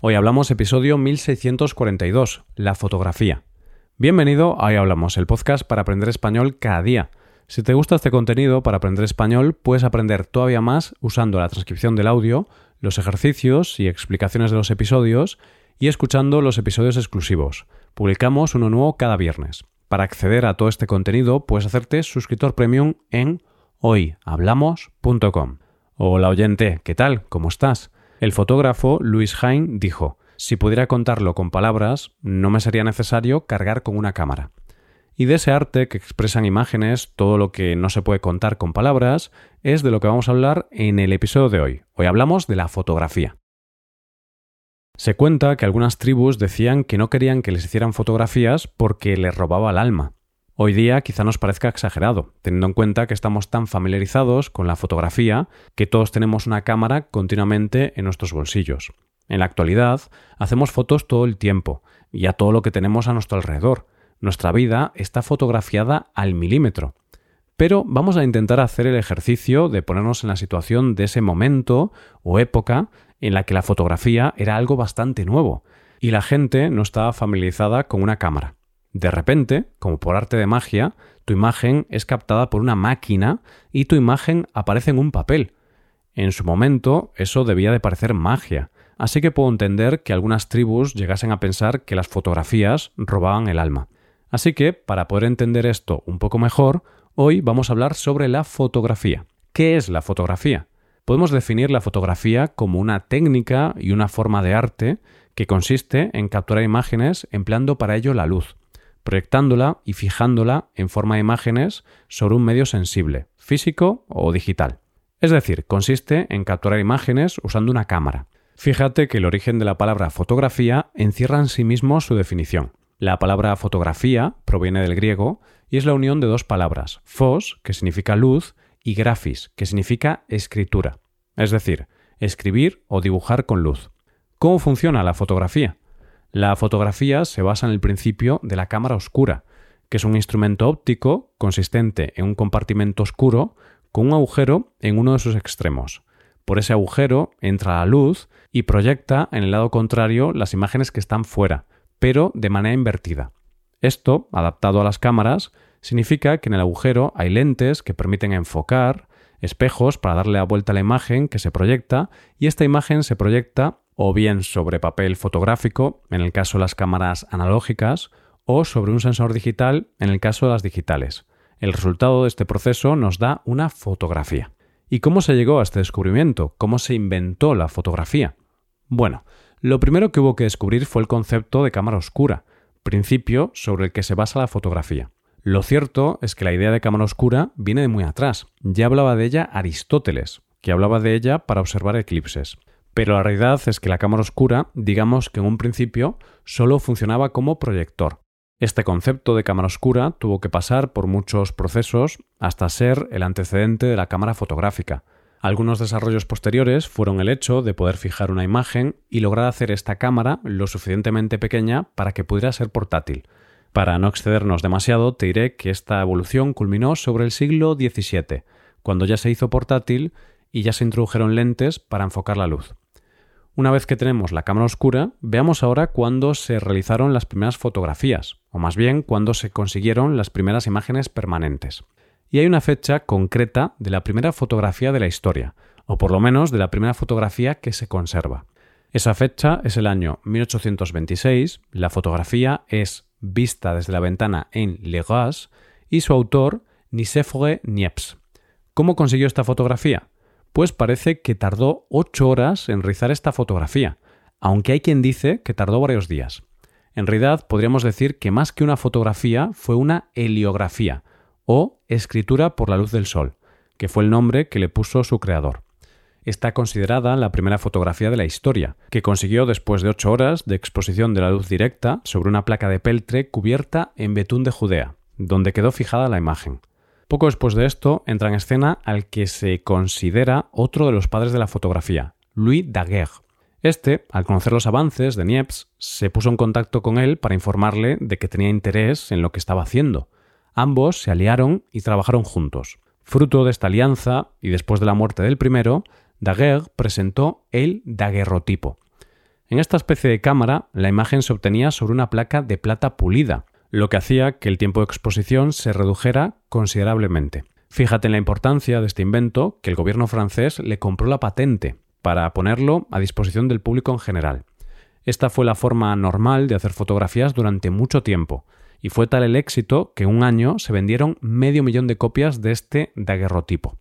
Hoy hablamos episodio 1642, la fotografía. Bienvenido a Hoy Hablamos, el podcast para aprender español cada día. Si te gusta este contenido para aprender español, puedes aprender todavía más usando la transcripción del audio, los ejercicios y explicaciones de los episodios y escuchando los episodios exclusivos. Publicamos uno nuevo cada viernes. Para acceder a todo este contenido, puedes hacerte suscriptor premium en hoyhablamos.com. Hola oyente, ¿qué tal? ¿Cómo estás? El fotógrafo Louis Hain dijo, si pudiera contarlo con palabras, no me sería necesario cargar con una cámara. Y de ese arte que expresan imágenes, todo lo que no se puede contar con palabras, es de lo que vamos a hablar en el episodio de hoy. Hoy hablamos de la fotografía. Se cuenta que algunas tribus decían que no querían que les hicieran fotografías porque les robaba el alma. Hoy día quizá nos parezca exagerado, teniendo en cuenta que estamos tan familiarizados con la fotografía que todos tenemos una cámara continuamente en nuestros bolsillos. En la actualidad hacemos fotos todo el tiempo y a todo lo que tenemos a nuestro alrededor. Nuestra vida está fotografiada al milímetro. Pero vamos a intentar hacer el ejercicio de ponernos en la situación de ese momento o época en la que la fotografía era algo bastante nuevo y la gente no estaba familiarizada con una cámara. De repente, como por arte de magia, tu imagen es captada por una máquina y tu imagen aparece en un papel. En su momento, eso debía de parecer magia, así que puedo entender que algunas tribus llegasen a pensar que las fotografías robaban el alma. Así que, para poder entender esto un poco mejor, hoy vamos a hablar sobre la fotografía. ¿Qué es la fotografía? Podemos definir la fotografía como una técnica y una forma de arte que consiste en capturar imágenes empleando para ello la luz proyectándola y fijándola en forma de imágenes sobre un medio sensible, físico o digital. Es decir, consiste en capturar imágenes usando una cámara. Fíjate que el origen de la palabra fotografía encierra en sí mismo su definición. La palabra fotografía proviene del griego y es la unión de dos palabras, fos, que significa luz, y grafis, que significa escritura, es decir, escribir o dibujar con luz. ¿Cómo funciona la fotografía? La fotografía se basa en el principio de la cámara oscura, que es un instrumento óptico consistente en un compartimento oscuro con un agujero en uno de sus extremos. Por ese agujero entra la luz y proyecta en el lado contrario las imágenes que están fuera, pero de manera invertida. Esto, adaptado a las cámaras, significa que en el agujero hay lentes que permiten enfocar, espejos para darle la vuelta a la imagen que se proyecta y esta imagen se proyecta o bien sobre papel fotográfico, en el caso de las cámaras analógicas, o sobre un sensor digital, en el caso de las digitales. El resultado de este proceso nos da una fotografía. ¿Y cómo se llegó a este descubrimiento? ¿Cómo se inventó la fotografía? Bueno, lo primero que hubo que descubrir fue el concepto de cámara oscura, principio sobre el que se basa la fotografía. Lo cierto es que la idea de cámara oscura viene de muy atrás. Ya hablaba de ella Aristóteles, que hablaba de ella para observar eclipses. Pero la realidad es que la cámara oscura, digamos que en un principio, solo funcionaba como proyector. Este concepto de cámara oscura tuvo que pasar por muchos procesos hasta ser el antecedente de la cámara fotográfica. Algunos desarrollos posteriores fueron el hecho de poder fijar una imagen y lograr hacer esta cámara lo suficientemente pequeña para que pudiera ser portátil. Para no excedernos demasiado, te diré que esta evolución culminó sobre el siglo XVII, cuando ya se hizo portátil y ya se introdujeron lentes para enfocar la luz. Una vez que tenemos la cámara oscura, veamos ahora cuándo se realizaron las primeras fotografías, o más bien cuándo se consiguieron las primeras imágenes permanentes. Y hay una fecha concreta de la primera fotografía de la historia, o por lo menos de la primera fotografía que se conserva. Esa fecha es el año 1826, la fotografía es vista desde la ventana en Legas y su autor Nicéphore Niepce. ¿Cómo consiguió esta fotografía? Pues parece que tardó ocho horas en rizar esta fotografía, aunque hay quien dice que tardó varios días. En realidad podríamos decir que más que una fotografía fue una heliografía, o escritura por la luz del sol, que fue el nombre que le puso su creador. Está considerada la primera fotografía de la historia, que consiguió después de ocho horas de exposición de la luz directa sobre una placa de peltre cubierta en betún de Judea, donde quedó fijada la imagen. Poco después de esto entra en escena al que se considera otro de los padres de la fotografía, Louis Daguerre. Este, al conocer los avances de Niepce, se puso en contacto con él para informarle de que tenía interés en lo que estaba haciendo. Ambos se aliaron y trabajaron juntos. Fruto de esta alianza, y después de la muerte del primero, Daguerre presentó el daguerrotipo. En esta especie de cámara, la imagen se obtenía sobre una placa de plata pulida, lo que hacía que el tiempo de exposición se redujera considerablemente. Fíjate en la importancia de este invento que el gobierno francés le compró la patente para ponerlo a disposición del público en general. Esta fue la forma normal de hacer fotografías durante mucho tiempo, y fue tal el éxito que un año se vendieron medio millón de copias de este daguerrotipo.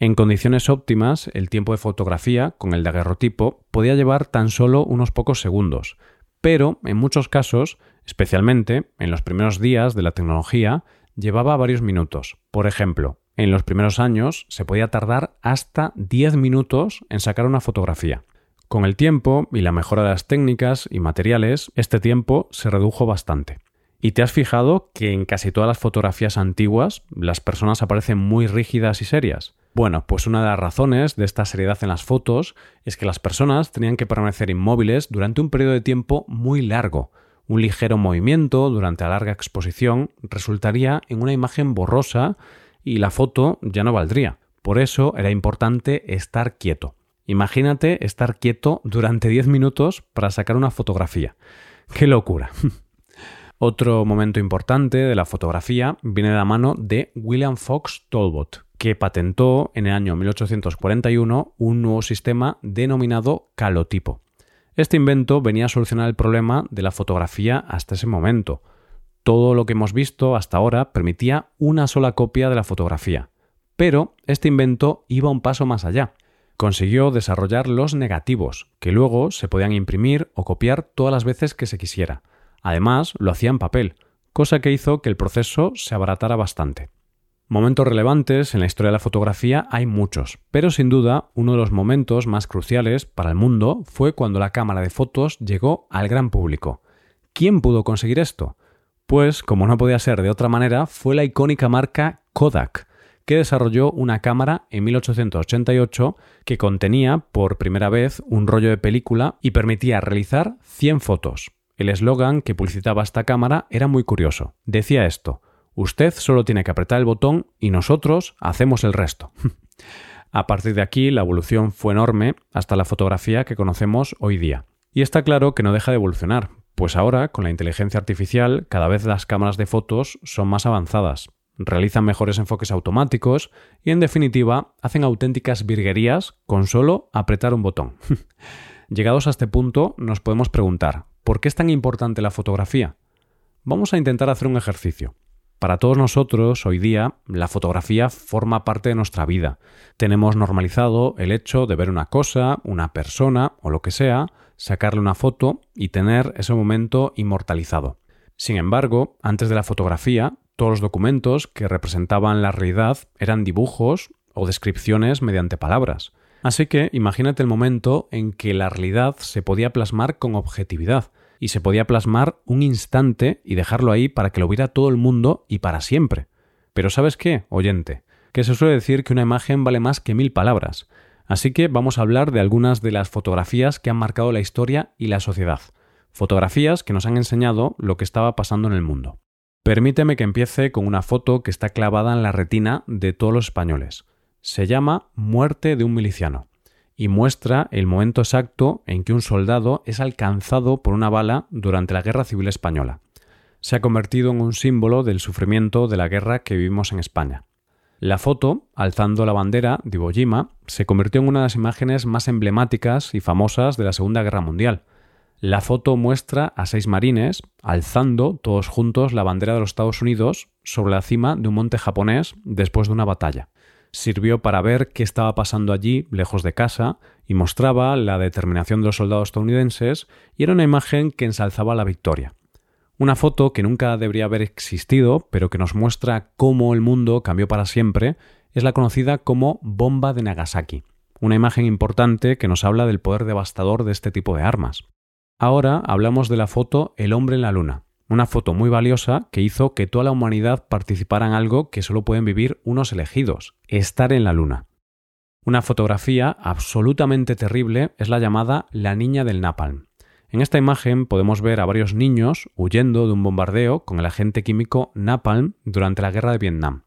En condiciones óptimas, el tiempo de fotografía con el daguerrotipo podía llevar tan solo unos pocos segundos, pero en muchos casos, especialmente en los primeros días de la tecnología, llevaba varios minutos. Por ejemplo, en los primeros años se podía tardar hasta 10 minutos en sacar una fotografía. Con el tiempo y la mejora de las técnicas y materiales, este tiempo se redujo bastante. ¿Y te has fijado que en casi todas las fotografías antiguas las personas aparecen muy rígidas y serias? Bueno, pues una de las razones de esta seriedad en las fotos es que las personas tenían que permanecer inmóviles durante un periodo de tiempo muy largo. Un ligero movimiento durante la larga exposición resultaría en una imagen borrosa y la foto ya no valdría. Por eso era importante estar quieto. Imagínate estar quieto durante 10 minutos para sacar una fotografía. ¡Qué locura! Otro momento importante de la fotografía viene de la mano de William Fox Talbot, que patentó en el año 1841 un nuevo sistema denominado calotipo. Este invento venía a solucionar el problema de la fotografía hasta ese momento, todo lo que hemos visto hasta ahora permitía una sola copia de la fotografía. Pero este invento iba un paso más allá. Consiguió desarrollar los negativos, que luego se podían imprimir o copiar todas las veces que se quisiera. Además, lo hacía en papel, cosa que hizo que el proceso se abaratara bastante. Momentos relevantes en la historia de la fotografía hay muchos, pero sin duda uno de los momentos más cruciales para el mundo fue cuando la cámara de fotos llegó al gran público. ¿Quién pudo conseguir esto? Pues, como no podía ser de otra manera, fue la icónica marca Kodak, que desarrolló una cámara en 1888 que contenía por primera vez un rollo de película y permitía realizar 100 fotos. El eslogan que publicitaba esta cámara era muy curioso. Decía esto, usted solo tiene que apretar el botón y nosotros hacemos el resto. A partir de aquí la evolución fue enorme hasta la fotografía que conocemos hoy día. Y está claro que no deja de evolucionar, pues ahora, con la inteligencia artificial, cada vez las cámaras de fotos son más avanzadas, realizan mejores enfoques automáticos y, en definitiva, hacen auténticas virguerías con solo apretar un botón. Llegados a este punto, nos podemos preguntar, ¿por qué es tan importante la fotografía? Vamos a intentar hacer un ejercicio. Para todos nosotros, hoy día, la fotografía forma parte de nuestra vida. Tenemos normalizado el hecho de ver una cosa, una persona o lo que sea, sacarle una foto y tener ese momento inmortalizado. Sin embargo, antes de la fotografía, todos los documentos que representaban la realidad eran dibujos o descripciones mediante palabras. Así que imagínate el momento en que la realidad se podía plasmar con objetividad, y se podía plasmar un instante y dejarlo ahí para que lo viera todo el mundo y para siempre. Pero ¿sabes qué, oyente? Que se suele decir que una imagen vale más que mil palabras. Así que vamos a hablar de algunas de las fotografías que han marcado la historia y la sociedad. Fotografías que nos han enseñado lo que estaba pasando en el mundo. Permíteme que empiece con una foto que está clavada en la retina de todos los españoles. Se llama Muerte de un miliciano y muestra el momento exacto en que un soldado es alcanzado por una bala durante la Guerra Civil Española. Se ha convertido en un símbolo del sufrimiento de la guerra que vivimos en España. La foto, alzando la bandera de Iwo Jima, se convirtió en una de las imágenes más emblemáticas y famosas de la Segunda Guerra Mundial. La foto muestra a seis marines alzando todos juntos la bandera de los Estados Unidos sobre la cima de un monte japonés después de una batalla sirvió para ver qué estaba pasando allí, lejos de casa, y mostraba la determinación de los soldados estadounidenses, y era una imagen que ensalzaba la victoria. Una foto que nunca debería haber existido, pero que nos muestra cómo el mundo cambió para siempre, es la conocida como bomba de Nagasaki, una imagen importante que nos habla del poder devastador de este tipo de armas. Ahora hablamos de la foto El hombre en la luna, una foto muy valiosa que hizo que toda la humanidad participara en algo que solo pueden vivir unos elegidos, estar en la Luna. Una fotografía absolutamente terrible es la llamada La Niña del Napalm. En esta imagen podemos ver a varios niños huyendo de un bombardeo con el agente químico Napalm durante la guerra de Vietnam.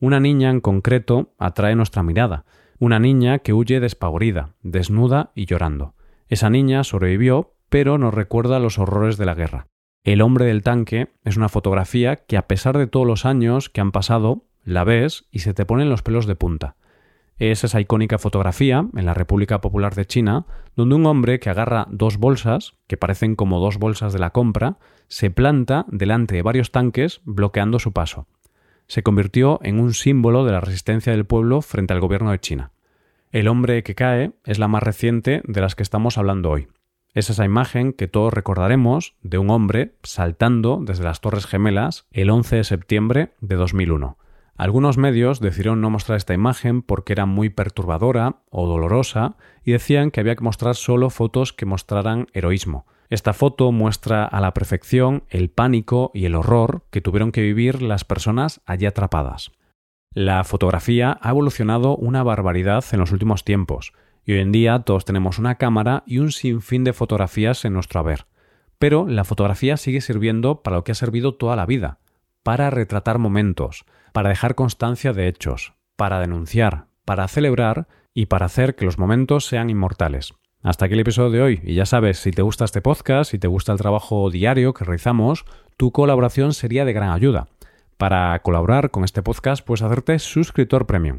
Una niña en concreto atrae nuestra mirada, una niña que huye despavorida, desnuda y llorando. Esa niña sobrevivió pero nos recuerda los horrores de la guerra. El hombre del tanque es una fotografía que a pesar de todos los años que han pasado, la ves y se te ponen los pelos de punta. Es esa icónica fotografía en la República Popular de China, donde un hombre que agarra dos bolsas, que parecen como dos bolsas de la compra, se planta delante de varios tanques bloqueando su paso. Se convirtió en un símbolo de la resistencia del pueblo frente al gobierno de China. El hombre que cae es la más reciente de las que estamos hablando hoy. Es esa imagen que todos recordaremos de un hombre saltando desde las Torres Gemelas el 11 de septiembre de 2001. Algunos medios decidieron no mostrar esta imagen porque era muy perturbadora o dolorosa y decían que había que mostrar solo fotos que mostraran heroísmo. Esta foto muestra a la perfección el pánico y el horror que tuvieron que vivir las personas allí atrapadas. La fotografía ha evolucionado una barbaridad en los últimos tiempos, y hoy en día todos tenemos una cámara y un sinfín de fotografías en nuestro haber. Pero la fotografía sigue sirviendo para lo que ha servido toda la vida, para retratar momentos, para dejar constancia de hechos, para denunciar, para celebrar y para hacer que los momentos sean inmortales. Hasta aquí el episodio de hoy. Y ya sabes, si te gusta este podcast, si te gusta el trabajo diario que realizamos, tu colaboración sería de gran ayuda. Para colaborar con este podcast puedes hacerte suscriptor premium.